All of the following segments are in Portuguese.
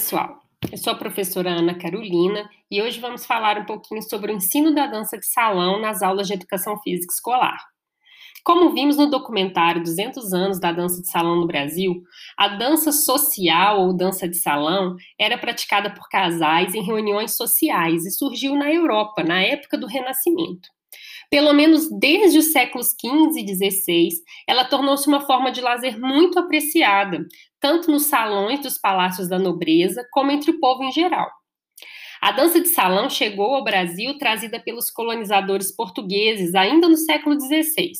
Pessoal! Eu sou a professora Ana Carolina e hoje vamos falar um pouquinho sobre o ensino da dança de salão nas aulas de educação física escolar. Como vimos no documentário 200 anos da dança de salão no Brasil, a dança social ou dança de salão era praticada por casais em reuniões sociais e surgiu na Europa, na época do Renascimento. Pelo menos desde os séculos XV e XVI, ela tornou-se uma forma de lazer muito apreciada, tanto nos salões dos palácios da nobreza, como entre o povo em geral. A dança de salão chegou ao Brasil trazida pelos colonizadores portugueses ainda no século XVI,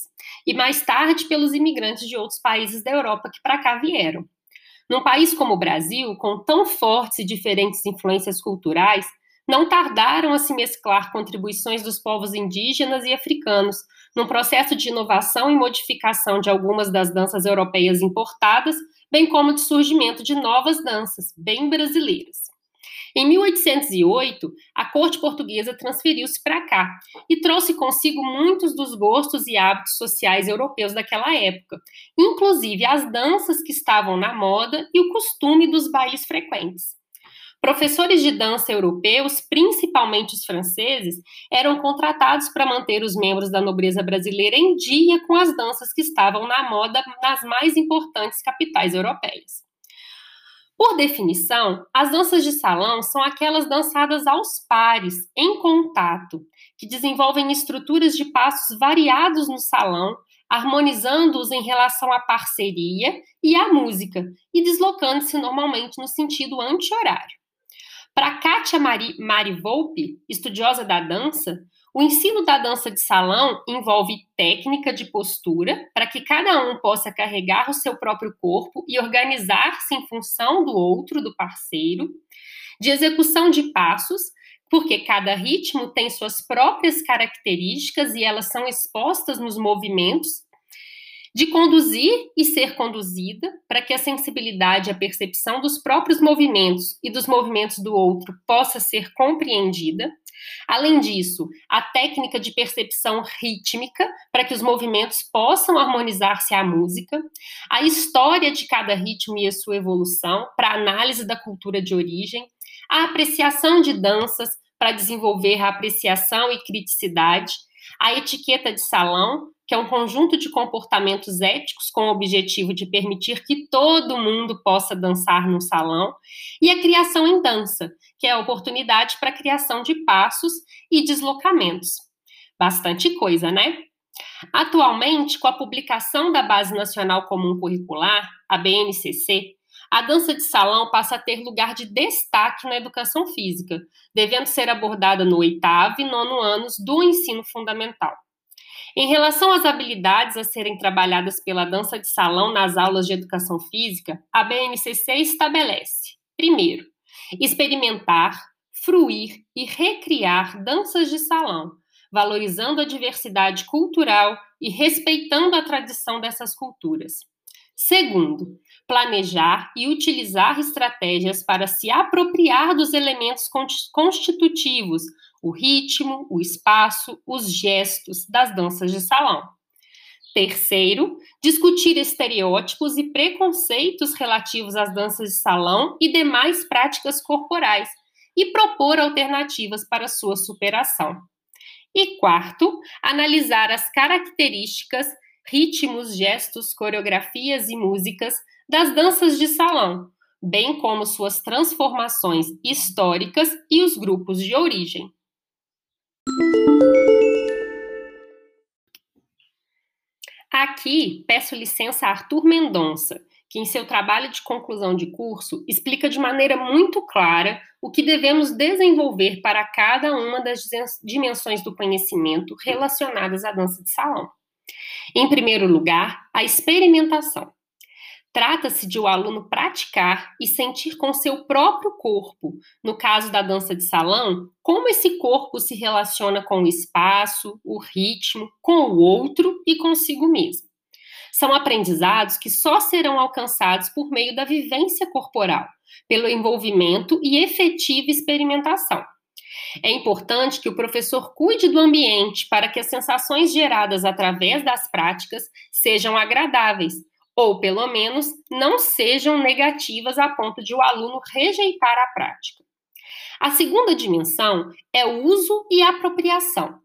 e mais tarde pelos imigrantes de outros países da Europa que para cá vieram. Num país como o Brasil, com tão fortes e diferentes influências culturais, não tardaram a se mesclar contribuições dos povos indígenas e africanos, num processo de inovação e modificação de algumas das danças europeias importadas, bem como de surgimento de novas danças, bem brasileiras. Em 1808, a corte portuguesa transferiu-se para cá e trouxe consigo muitos dos gostos e hábitos sociais europeus daquela época, inclusive as danças que estavam na moda e o costume dos bailes frequentes. Professores de dança europeus, principalmente os franceses, eram contratados para manter os membros da nobreza brasileira em dia com as danças que estavam na moda nas mais importantes capitais europeias. Por definição, as danças de salão são aquelas dançadas aos pares, em contato, que desenvolvem estruturas de passos variados no salão, harmonizando-os em relação à parceria e à música, e deslocando-se normalmente no sentido anti-horário. Para Kátia Mari, Mari Volpe, estudiosa da dança, o ensino da dança de salão envolve técnica de postura para que cada um possa carregar o seu próprio corpo e organizar-se em função do outro, do parceiro, de execução de passos, porque cada ritmo tem suas próprias características e elas são expostas nos movimentos de conduzir e ser conduzida para que a sensibilidade e a percepção dos próprios movimentos e dos movimentos do outro possa ser compreendida. Além disso, a técnica de percepção rítmica para que os movimentos possam harmonizar-se à música, a história de cada ritmo e a sua evolução para análise da cultura de origem, a apreciação de danças para desenvolver a apreciação e criticidade, a etiqueta de salão que é um conjunto de comportamentos éticos com o objetivo de permitir que todo mundo possa dançar no salão, e a criação em dança, que é a oportunidade para a criação de passos e deslocamentos. Bastante coisa, né? Atualmente, com a publicação da Base Nacional Comum Curricular, a BNCC, a dança de salão passa a ter lugar de destaque na educação física, devendo ser abordada no oitavo e nono anos do ensino fundamental. Em relação às habilidades a serem trabalhadas pela dança de salão nas aulas de educação física, a BNCC estabelece: primeiro, experimentar, fruir e recriar danças de salão, valorizando a diversidade cultural e respeitando a tradição dessas culturas. Segundo, planejar e utilizar estratégias para se apropriar dos elementos constitutivos o ritmo, o espaço, os gestos das danças de salão. Terceiro, discutir estereótipos e preconceitos relativos às danças de salão e demais práticas corporais e propor alternativas para sua superação. E quarto, analisar as características, ritmos, gestos, coreografias e músicas das danças de salão, bem como suas transformações históricas e os grupos de origem. Aqui peço licença a Arthur Mendonça, que em seu trabalho de conclusão de curso explica de maneira muito clara o que devemos desenvolver para cada uma das dimensões do conhecimento relacionadas à dança de salão. Em primeiro lugar, a experimentação. Trata-se de o aluno praticar e sentir com seu próprio corpo, no caso da dança de salão, como esse corpo se relaciona com o espaço, o ritmo, com o outro e consigo mesmo. São aprendizados que só serão alcançados por meio da vivência corporal, pelo envolvimento e efetiva experimentação. É importante que o professor cuide do ambiente para que as sensações geradas através das práticas sejam agradáveis ou pelo menos não sejam negativas a ponto de o aluno rejeitar a prática. A segunda dimensão é o uso e apropriação.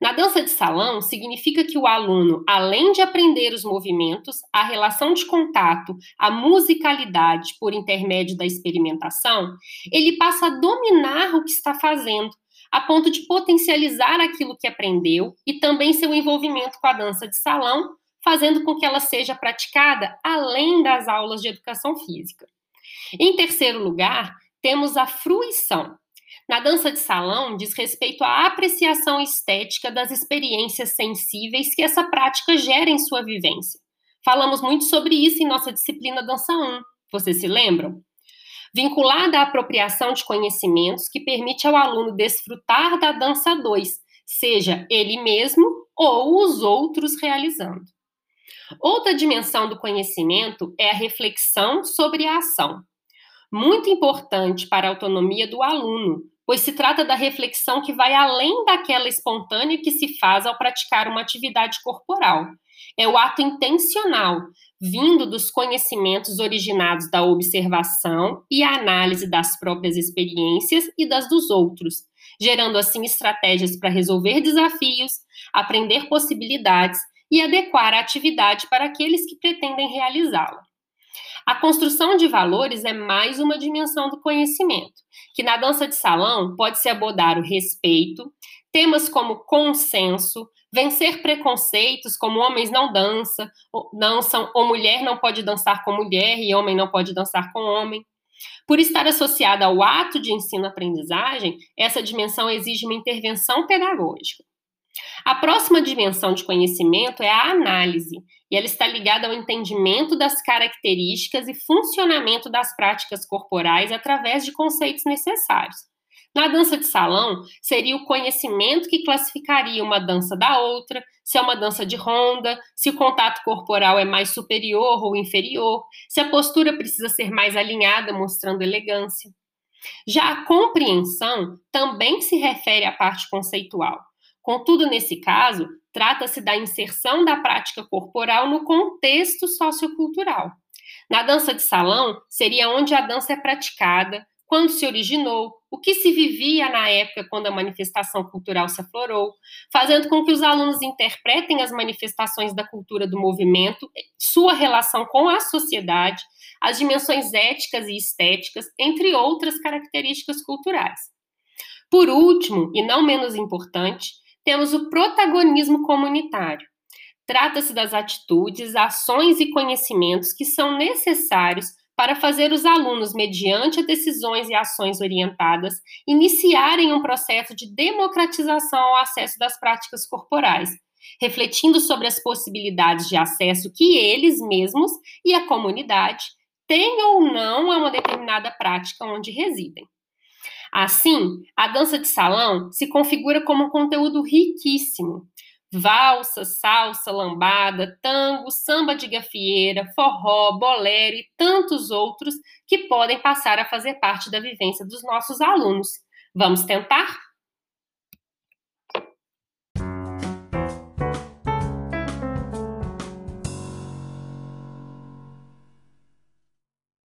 Na dança de salão, significa que o aluno, além de aprender os movimentos, a relação de contato, a musicalidade por intermédio da experimentação, ele passa a dominar o que está fazendo, a ponto de potencializar aquilo que aprendeu e também seu envolvimento com a dança de salão, fazendo com que ela seja praticada além das aulas de educação física. Em terceiro lugar, temos a fruição. Na dança de salão, diz respeito à apreciação estética das experiências sensíveis que essa prática gera em sua vivência. Falamos muito sobre isso em nossa disciplina Dança 1. Vocês se lembram? Vinculada à apropriação de conhecimentos que permite ao aluno desfrutar da dança 2, seja ele mesmo ou os outros realizando. Outra dimensão do conhecimento é a reflexão sobre a ação. Muito importante para a autonomia do aluno, pois se trata da reflexão que vai além daquela espontânea que se faz ao praticar uma atividade corporal. É o ato intencional, vindo dos conhecimentos originados da observação e análise das próprias experiências e das dos outros, gerando assim estratégias para resolver desafios, aprender possibilidades e adequar a atividade para aqueles que pretendem realizá-la. A construção de valores é mais uma dimensão do conhecimento, que na dança de salão pode-se abordar o respeito, temas como consenso, vencer preconceitos como homens não dançam, dançam ou mulher não pode dançar com mulher e homem não pode dançar com homem. Por estar associada ao ato de ensino-aprendizagem, essa dimensão exige uma intervenção pedagógica. A próxima dimensão de conhecimento é a análise, e ela está ligada ao entendimento das características e funcionamento das práticas corporais através de conceitos necessários. Na dança de salão, seria o conhecimento que classificaria uma dança da outra, se é uma dança de ronda, se o contato corporal é mais superior ou inferior, se a postura precisa ser mais alinhada, mostrando elegância. Já a compreensão também se refere à parte conceitual. Contudo, nesse caso, trata-se da inserção da prática corporal no contexto sociocultural. Na dança de salão, seria onde a dança é praticada, quando se originou, o que se vivia na época quando a manifestação cultural se aflorou, fazendo com que os alunos interpretem as manifestações da cultura do movimento, sua relação com a sociedade, as dimensões éticas e estéticas, entre outras características culturais. Por último, e não menos importante, temos o protagonismo comunitário. Trata-se das atitudes, ações e conhecimentos que são necessários para fazer os alunos, mediante decisões e ações orientadas, iniciarem um processo de democratização ao acesso das práticas corporais, refletindo sobre as possibilidades de acesso que eles mesmos e a comunidade têm ou não a uma determinada prática onde residem. Assim, a dança de salão se configura como um conteúdo riquíssimo. Valsa, salsa, lambada, tango, samba de gafieira, forró, bolero e tantos outros que podem passar a fazer parte da vivência dos nossos alunos. Vamos tentar?